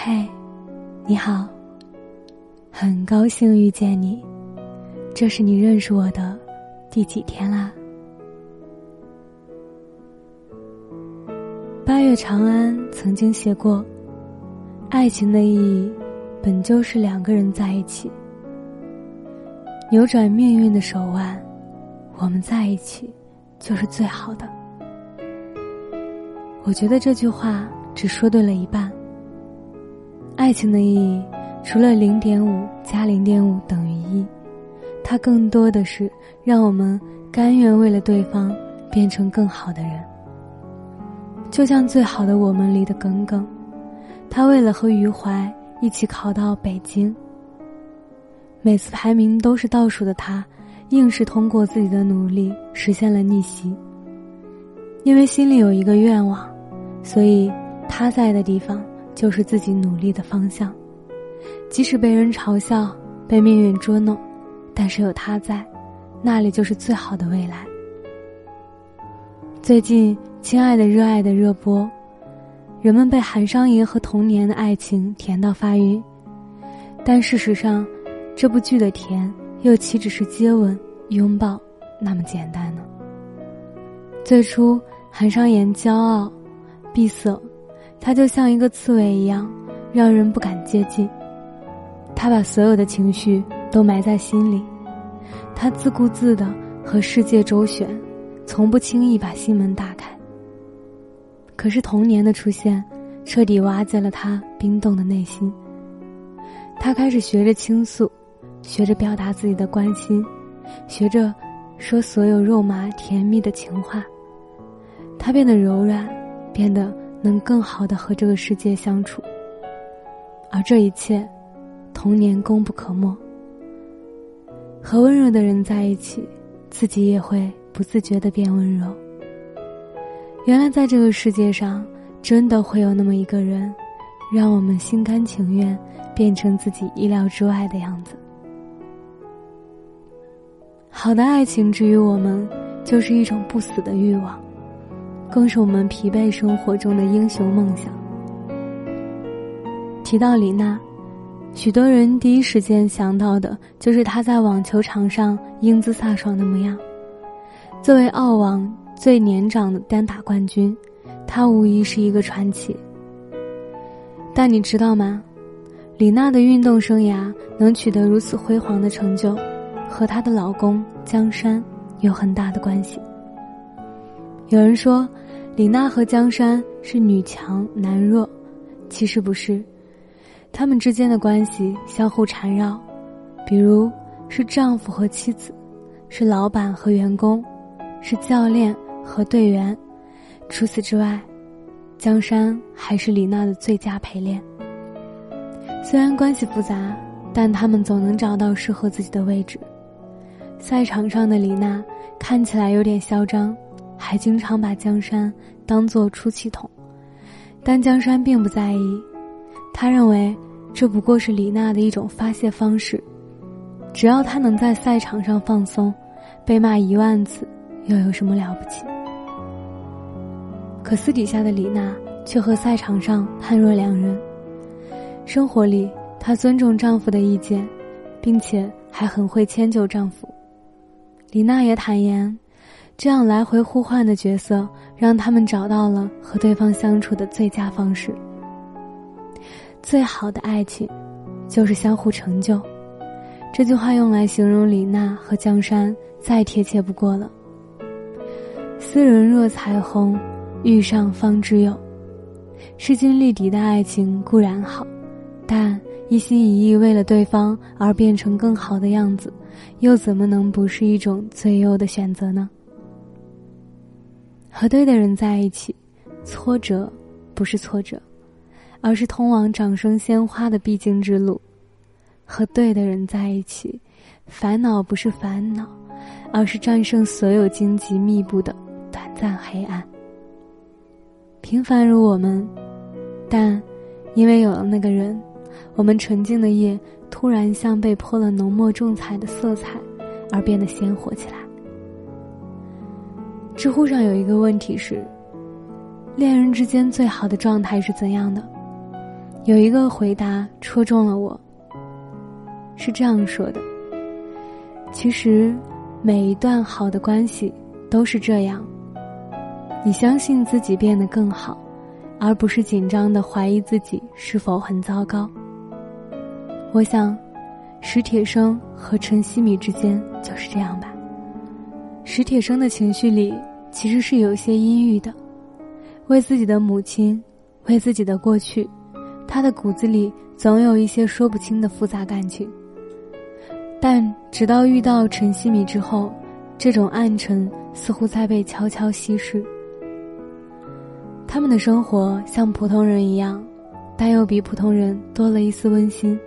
嘿，你好，很高兴遇见你。这是你认识我的第几天啦？八月长安曾经写过：“爱情的意义，本就是两个人在一起，扭转命运的手腕。我们在一起，就是最好的。”我觉得这句话只说对了一半。爱情的意义，除了零点五加零点五等于一，它更多的是让我们甘愿为了对方变成更好的人。就像《最好的我们》里的耿耿，他为了和余淮一起考到北京，每次排名都是倒数的他，硬是通过自己的努力实现了逆袭。因为心里有一个愿望，所以他在的地方。就是自己努力的方向，即使被人嘲笑、被命运捉弄，但是有他在，那里就是最好的未来。最近，《亲爱的热爱的》热播，人们被韩商言和童年的爱情甜到发晕，但事实上，这部剧的甜又岂止是接吻、拥抱那么简单呢？最初，韩商言骄傲、闭塞。他就像一个刺猬一样，让人不敢接近。他把所有的情绪都埋在心里，他自顾自的和世界周旋，从不轻易把心门打开。可是童年的出现，彻底瓦解了他冰冻的内心。他开始学着倾诉，学着表达自己的关心，学着说所有肉麻甜蜜的情话。他变得柔软，变得。能更好的和这个世界相处，而这一切，童年功不可没。和温柔的人在一起，自己也会不自觉的变温柔。原来在这个世界上，真的会有那么一个人，让我们心甘情愿变成自己意料之外的样子。好的爱情之于我们，就是一种不死的欲望。更是我们疲惫生活中的英雄梦想。提到李娜，许多人第一时间想到的就是她在网球场上英姿飒爽的模样。作为澳网最年长的单打冠军，她无疑是一个传奇。但你知道吗？李娜的运动生涯能取得如此辉煌的成就，和她的老公江山有很大的关系。有人说，李娜和江山是女强男弱，其实不是，他们之间的关系相互缠绕，比如是丈夫和妻子，是老板和员工，是教练和队员。除此之外，江山还是李娜的最佳陪练。虽然关系复杂，但他们总能找到适合自己的位置。赛场上的李娜看起来有点嚣张。还经常把江山当作出气筒，但江山并不在意，他认为这不过是李娜的一种发泄方式，只要他能在赛场上放松，被骂一万次又有什么了不起？可私底下的李娜却和赛场上判若两人，生活里她尊重丈夫的意见，并且还很会迁就丈夫。李娜也坦言。这样来回互换的角色，让他们找到了和对方相处的最佳方式。最好的爱情，就是相互成就。这句话用来形容李娜和江山，再贴切不过了。斯人若彩虹，遇上方知有。势均力敌的爱情固然好，但一心一意为了对方而变成更好的样子，又怎么能不是一种最优的选择呢？和对的人在一起，挫折不是挫折，而是通往掌声鲜花的必经之路；和对的人在一起，烦恼不是烦恼，而是战胜所有荆棘密布的短暂黑暗。平凡如我们，但因为有了那个人，我们纯净的夜突然像被泼了浓墨重彩的色彩，而变得鲜活起来。知乎上有一个问题是：恋人之间最好的状态是怎样的？有一个回答戳中了我，是这样说的：其实，每一段好的关系都是这样。你相信自己变得更好，而不是紧张的怀疑自己是否很糟糕。我想，史铁生和陈希米之间就是这样吧。史铁生的情绪里其实是有些阴郁的，为自己的母亲，为自己的过去，他的骨子里总有一些说不清的复杂感情。但直到遇到陈希米之后，这种暗沉似乎在被悄悄稀释。他们的生活像普通人一样，但又比普通人多了一丝温馨。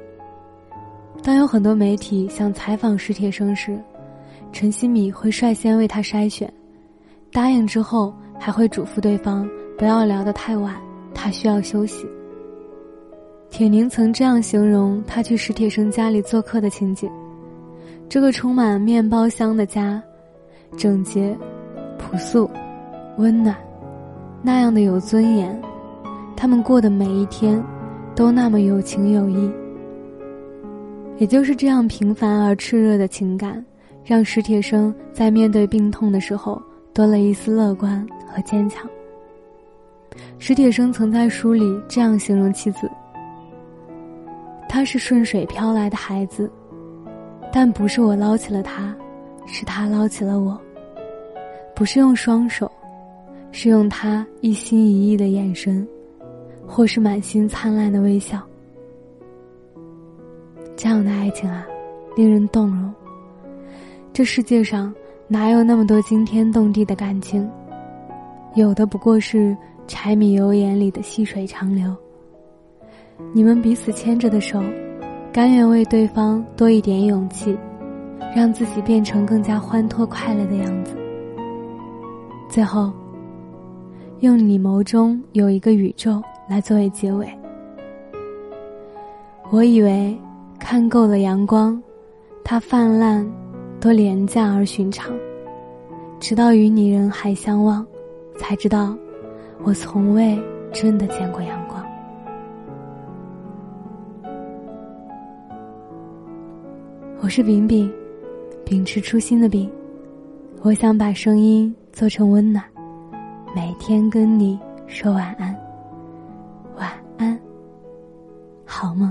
当有很多媒体想采访史铁生时，陈希米会率先为他筛选，答应之后还会嘱咐对方不要聊得太晚，他需要休息。铁凝曾这样形容他去史铁生家里做客的情景：这个充满面包香的家，整洁、朴素、温暖。那样的有尊严，他们过的每一天，都那么有情有义。也就是这样平凡而炽热的情感，让史铁生在面对病痛的时候多了一丝乐观和坚强。史铁生曾在书里这样形容妻子：“他是顺水漂来的孩子，但不是我捞起了他，是他捞起了我。不是用双手。”是用他一心一意的眼神，或是满心灿烂的微笑。这样的爱情啊，令人动容。这世界上哪有那么多惊天动地的感情？有的不过是柴米油盐里的细水长流。你们彼此牵着的手，甘愿为对方多一点勇气，让自己变成更加欢脱快乐的样子。最后。用你眸中有一个宇宙来作为结尾。我以为看够了阳光，它泛滥，多廉价而寻常。直到与你人海相望，才知道，我从未真的见过阳光。我是饼饼，秉持初心的饼，我想把声音做成温暖。每天跟你说晚安，晚安，好梦。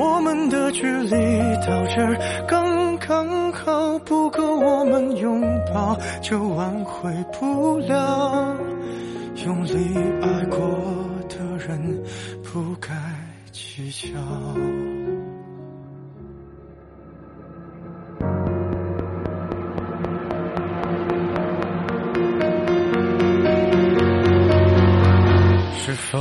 我们的距离到这儿刚刚好，不够我们拥抱，就挽回不了。用力爱过的人，不该计较。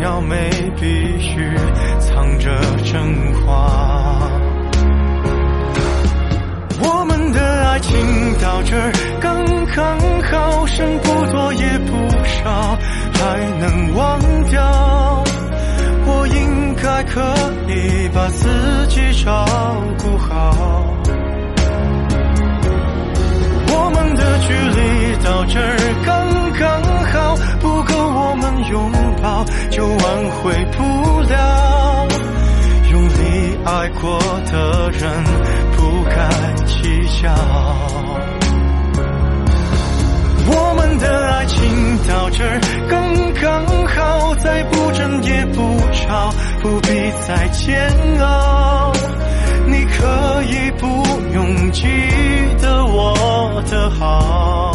要没，必须藏着真话。我们的爱情到这儿刚刚好，剩不多也不少，还能忘掉。我应该可以把自己照顾好。我们的距离到这儿刚刚，不够我们拥抱，就挽回不了。用力爱过的人，不该计较。我们的爱情到这刚刚好，再不争也不吵，不必再煎熬。你可以不用记得我的好。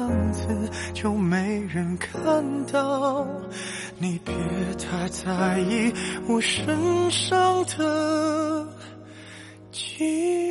样子就没人看到。你别太在意我身上的记